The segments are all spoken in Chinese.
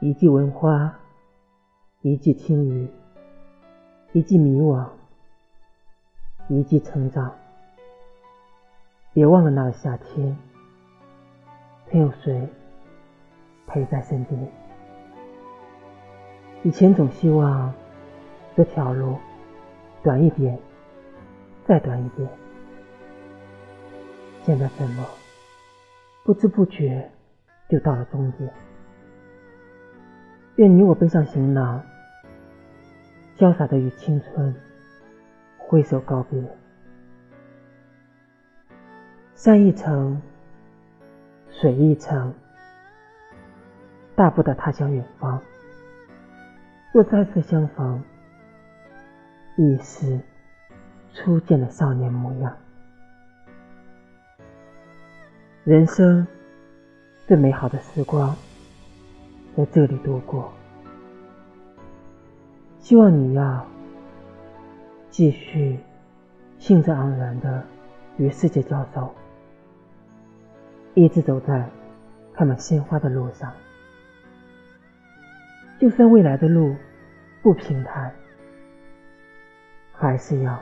一季闻花，一季听雨，一季迷惘，一季成长。别忘了那个夏天，曾有谁陪在身边？以前总希望这条路短一点，再短一点。现在怎么不知不觉就到了终点？愿你我背上行囊，潇洒的与青春挥手告别。山一程，水一程，大步的踏向远方。若再次相逢，亦是初见的少年模样。人生最美好的时光。在这里度过，希望你要继续兴致盎然的与世界交手，一直走在开满鲜花的路上。就算未来的路不平坦，还是要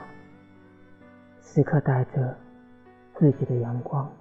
时刻带着自己的阳光。